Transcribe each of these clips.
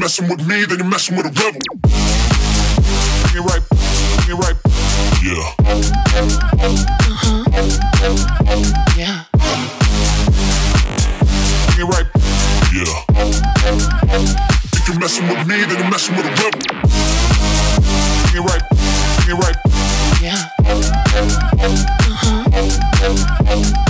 messing with me, then you're messing with a rebel. Bring it right, bring it right. Yeah. Uh-huh. Yeah. Bring it right. Yeah. If you're messing with me, then you're messing with a rebel. Bring it right, bring it right. Yeah. Uh-huh.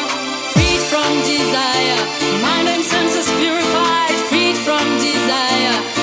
desire, mind and senses purified, freed from desire,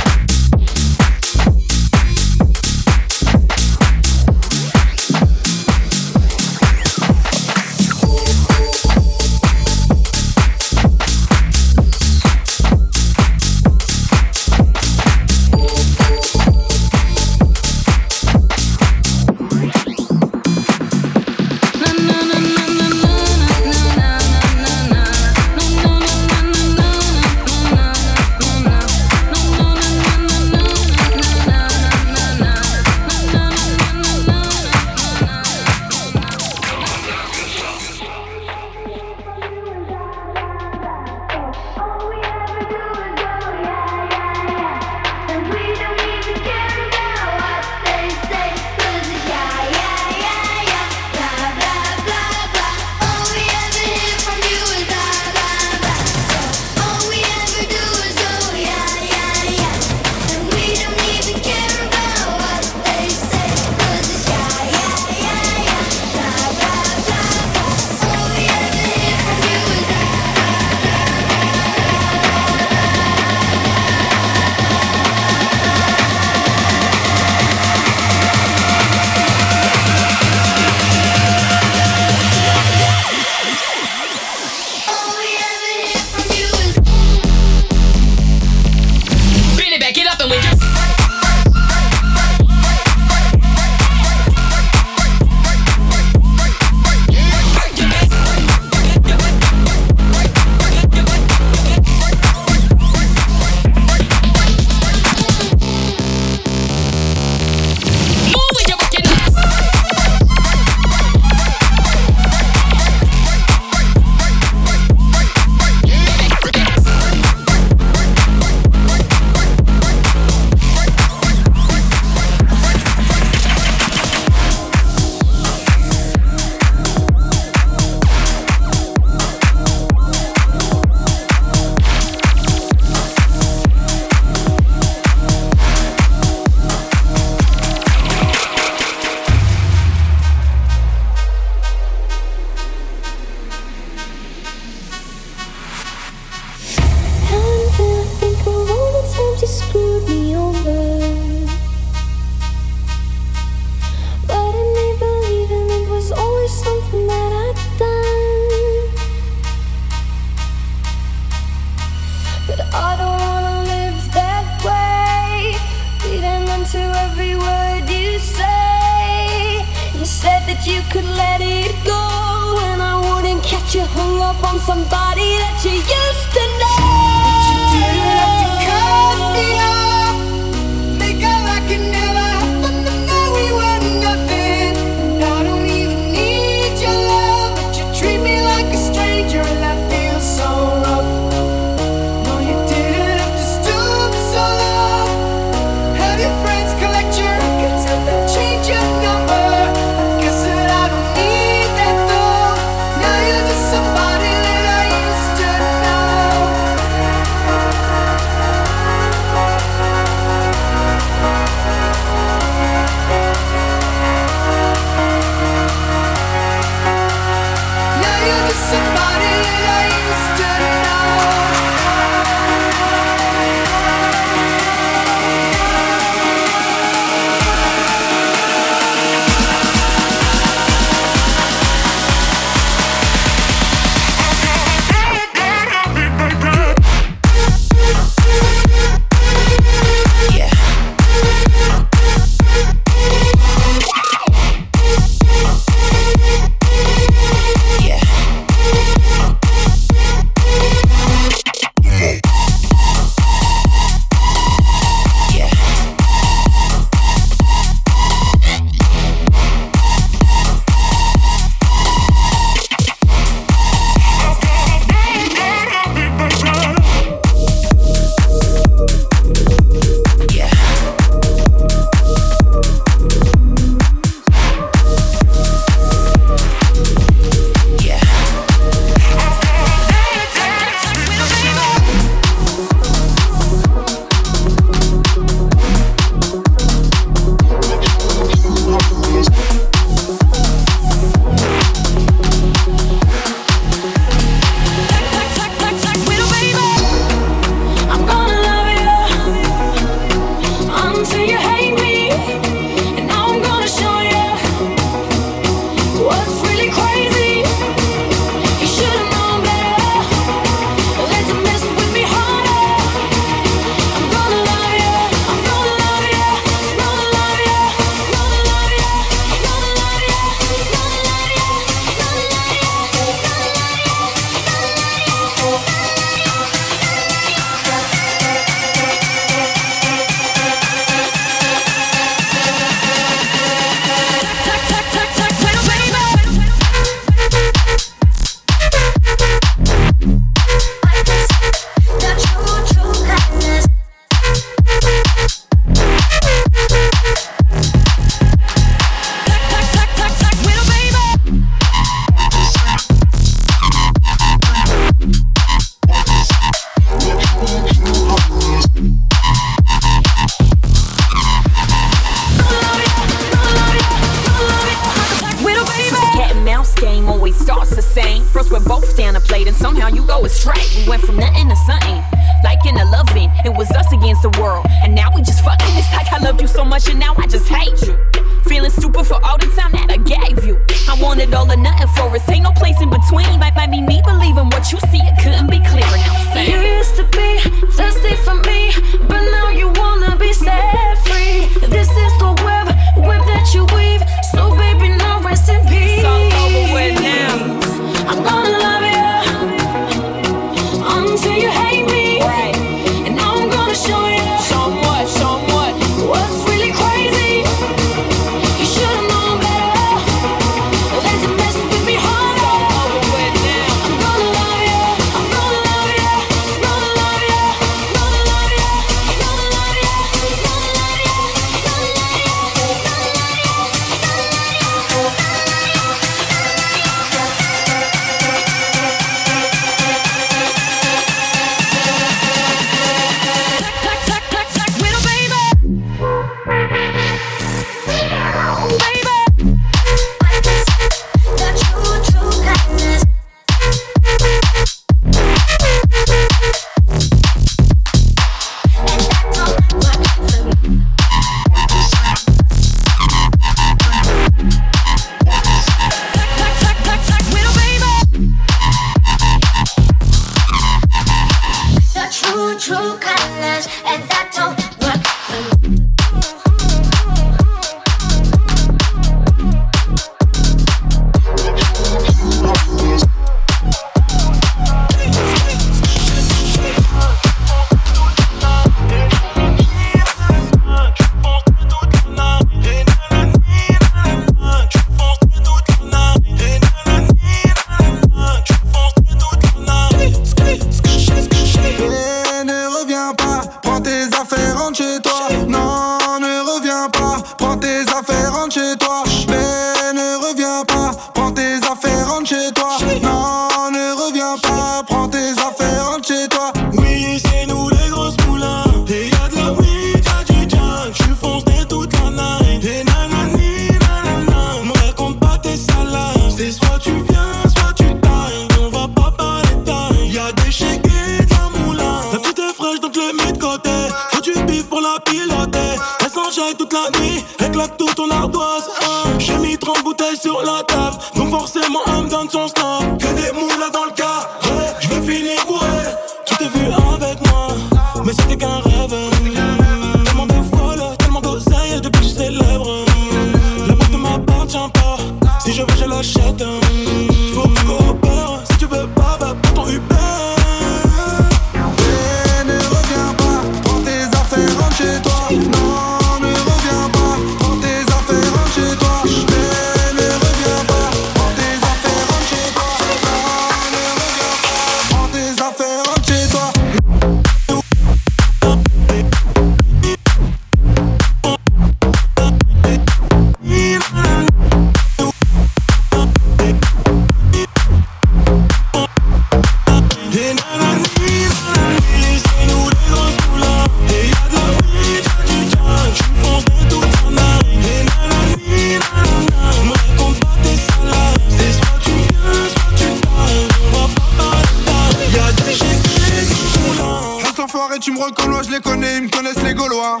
tu me reconnais, je les connais, ils me connaissent les Gaulois.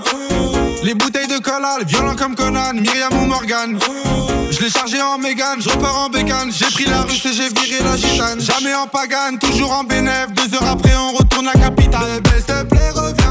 Les bouteilles de collal, violents comme Conan, Myriam ou Morgan. Je l'ai chargé en mégane, je repars en bécane. J'ai pris la russe et j'ai viré la gitane. Jamais en pagane, toujours en bénéf. Deux heures après, on retourne la capitale. S'il te plaît, reviens.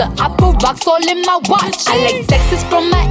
I put rocks all in my watch. I like sexes from my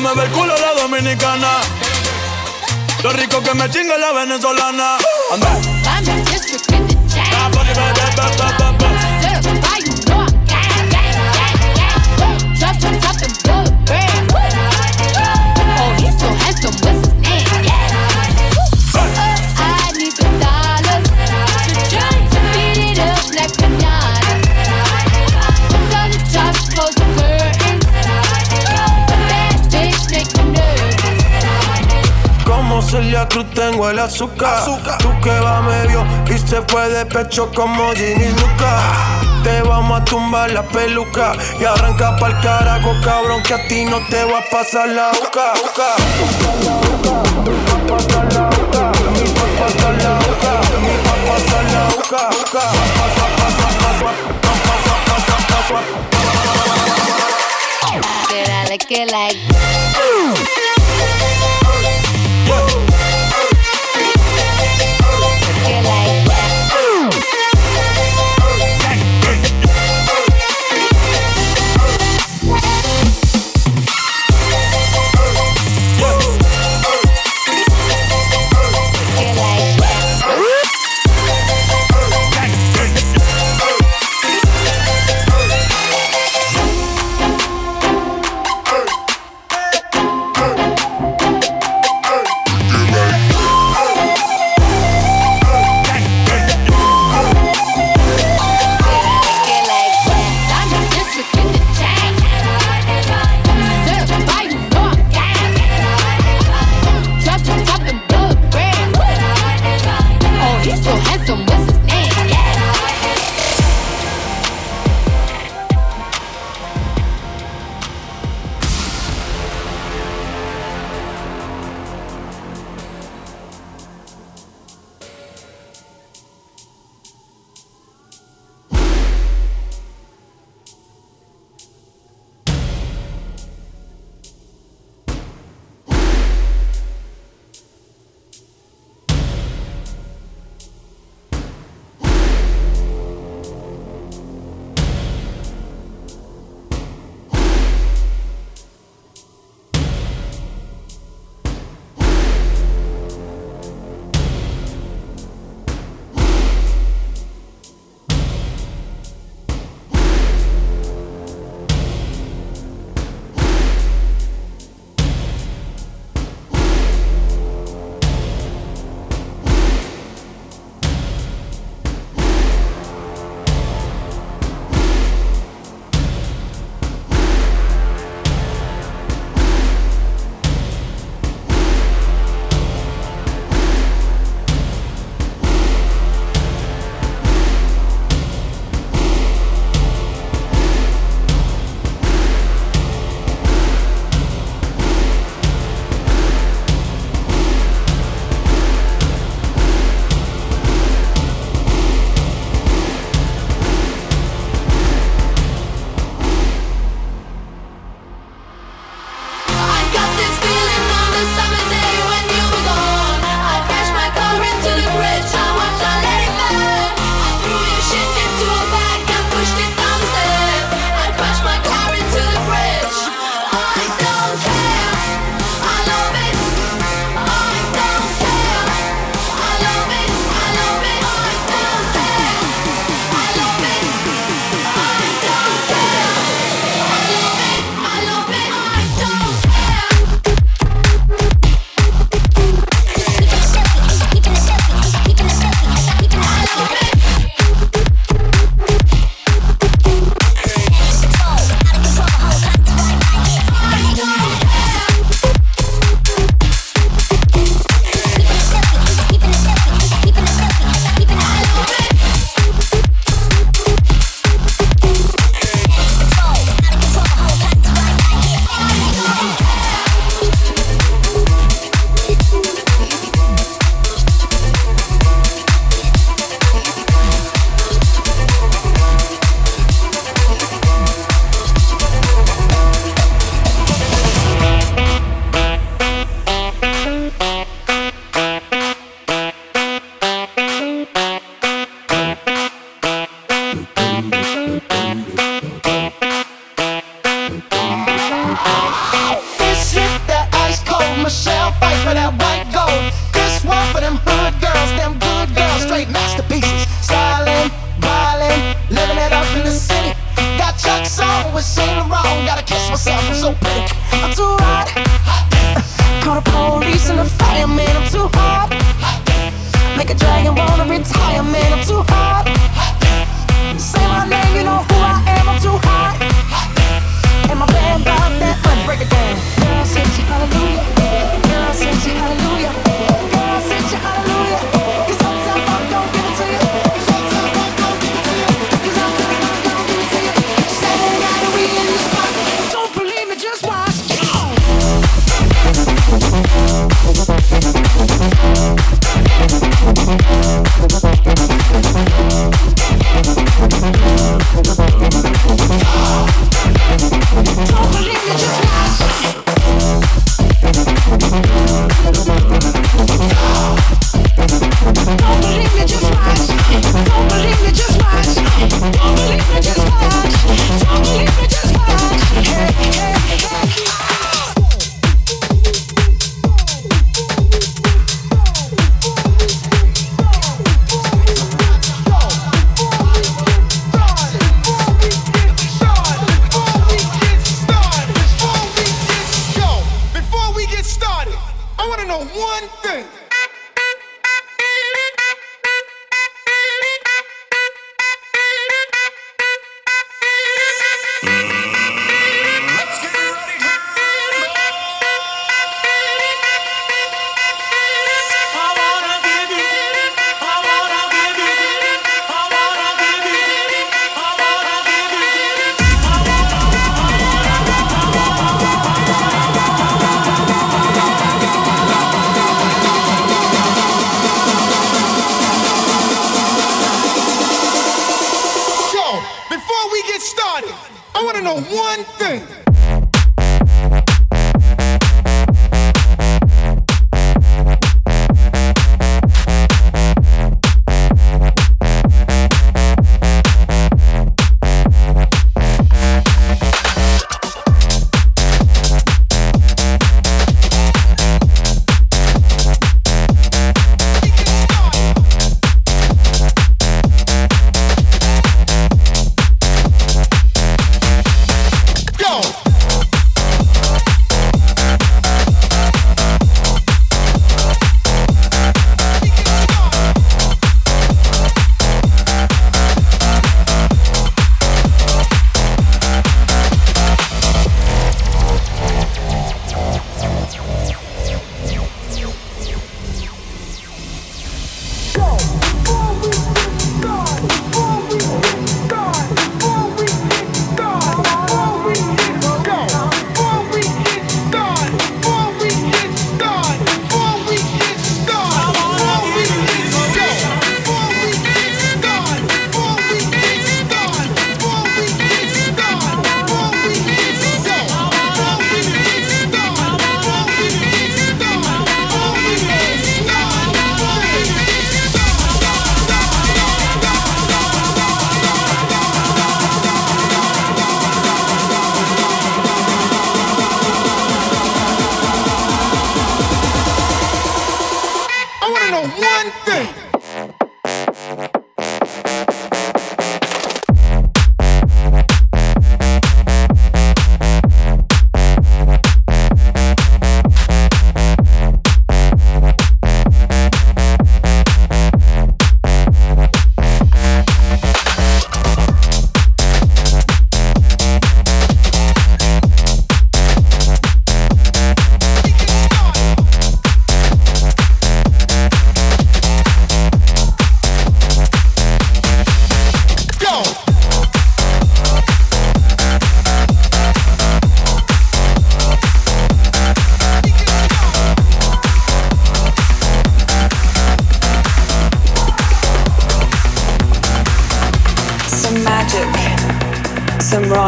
Me ve el culo la dominicana. Lo rico que me chinga la venezolana. cruz tengo el azúcar. Tú que va medio y se fue de pecho como Ginny Luca. Te vamos a tumbar la peluca y arranca pa'l carajo, cabrón, que a ti no te va a pasar la uca. Uca, uca, boca. Did I like it like? Michelle fight for that white gold. This one for them hood girls, them good girls, straight masterpieces. Styling, violin, living it up in the city. Got Chuck's on with Saint Laurent. Gotta kiss myself, I'm so pretty. I'm too hot. Call the police and the fireman, I'm too hot. Make a dragon wanna retire, man, I'm too hot.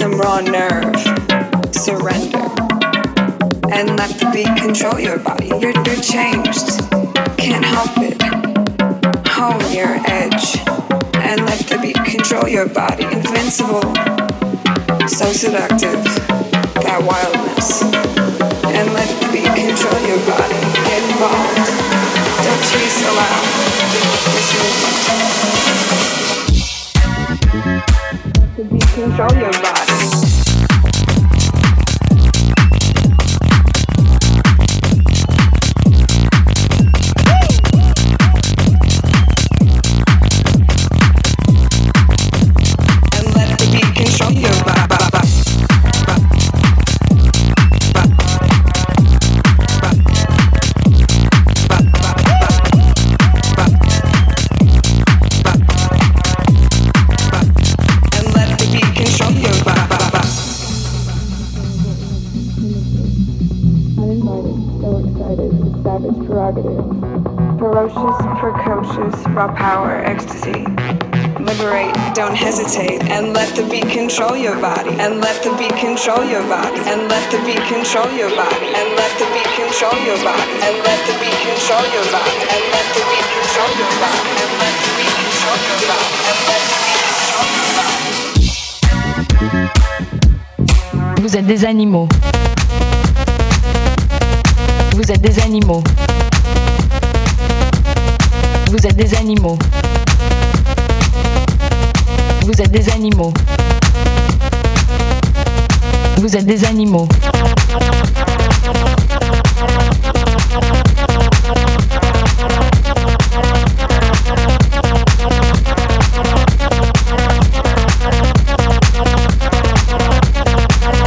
some raw nerve. Surrender. And let the beat control your body. You're, you're changed. Can't help it. Hone your edge. And let the beat control your body. Invincible. So seductive. That wildness. And let the beat control your body. Get involved. Don't chase, allow this. The beat control your body. Uninvited, so excited, savage prerogative. Ferocious, precocious, raw power, ecstasy. Liberate, don't hesitate, and let the beat control your body. And let the beat control your body. And let the beat control your body. And let the beat control your body. And let the beat control your body. And let the beat control your body. And let the beat control your body. And let the beat control your body. Vous êtes des animaux. Vous êtes des animaux. Vous êtes des animaux. Vous êtes des animaux. Vous êtes des animaux.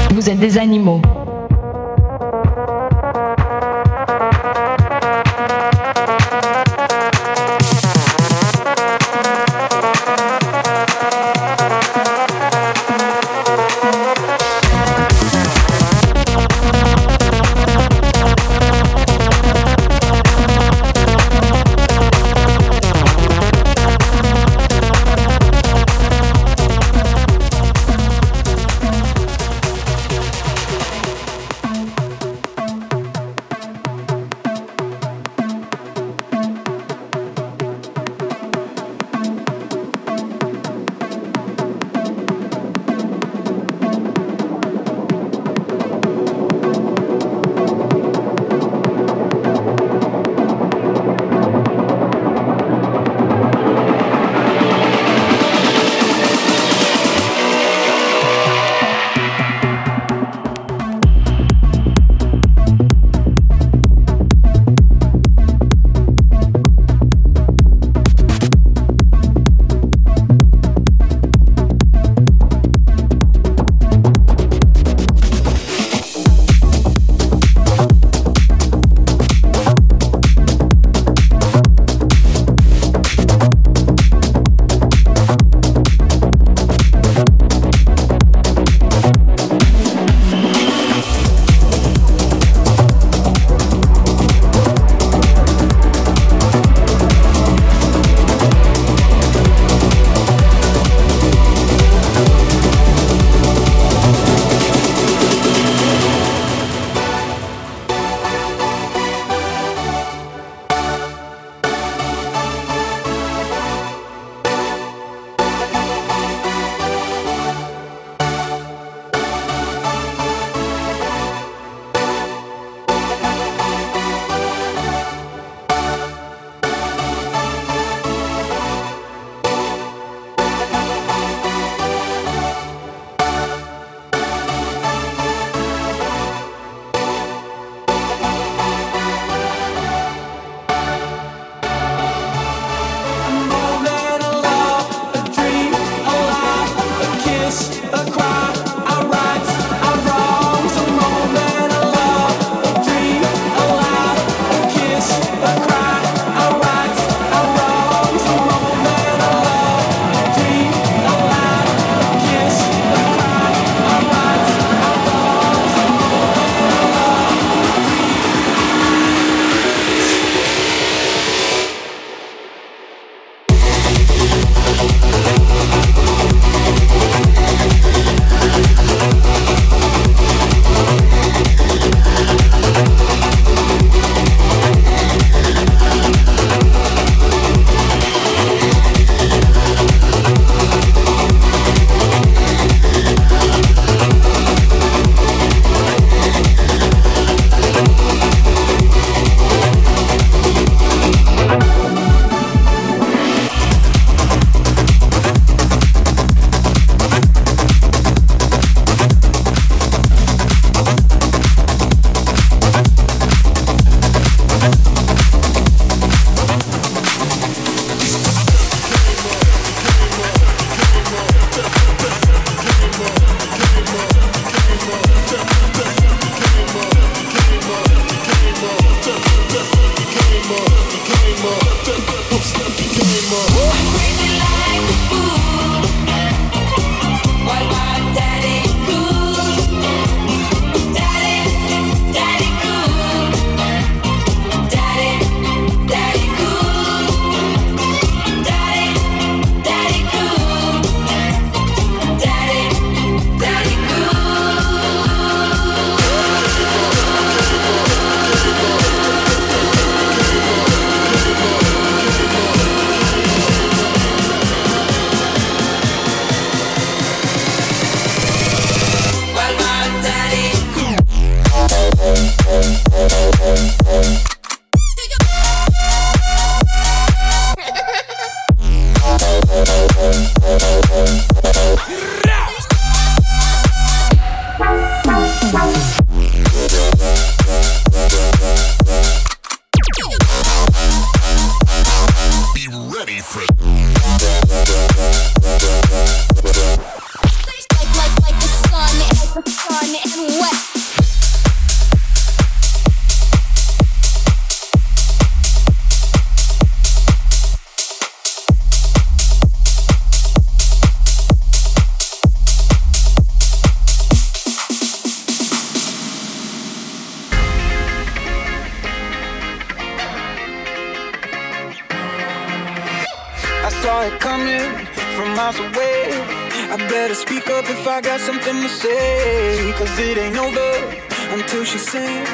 Vous êtes des animaux. Saw it coming from miles away. I better speak up if I got something to say. Cause it ain't over until she sings.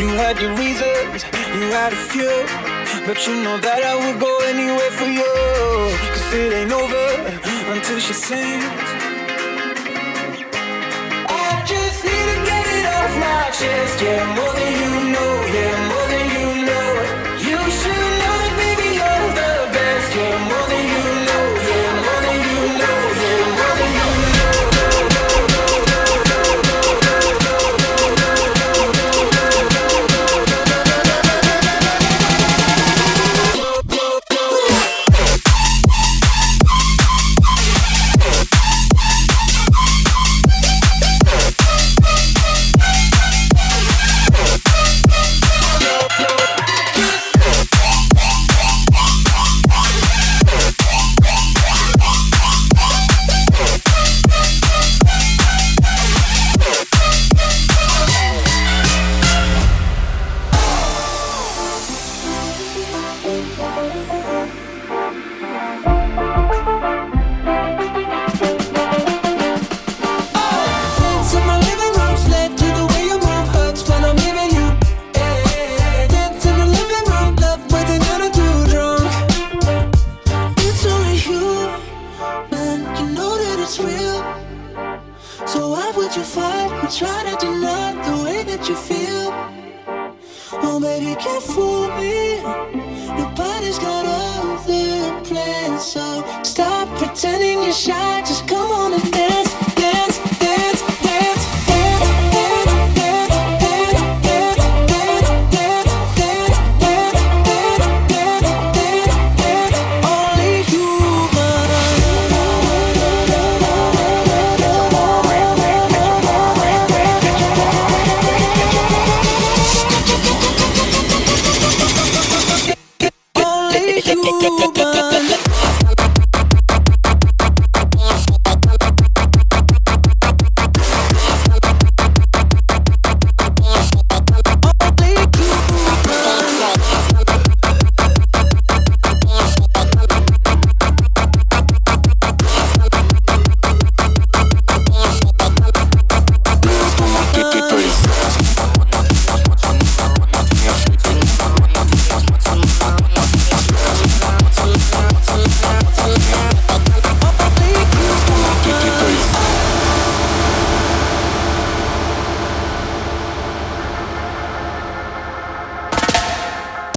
You had your reasons, you had a few. But you know that I would go anywhere for you. Cause it ain't over until she sings. I just need to get it off my chest. Yeah, more than you know. Yeah,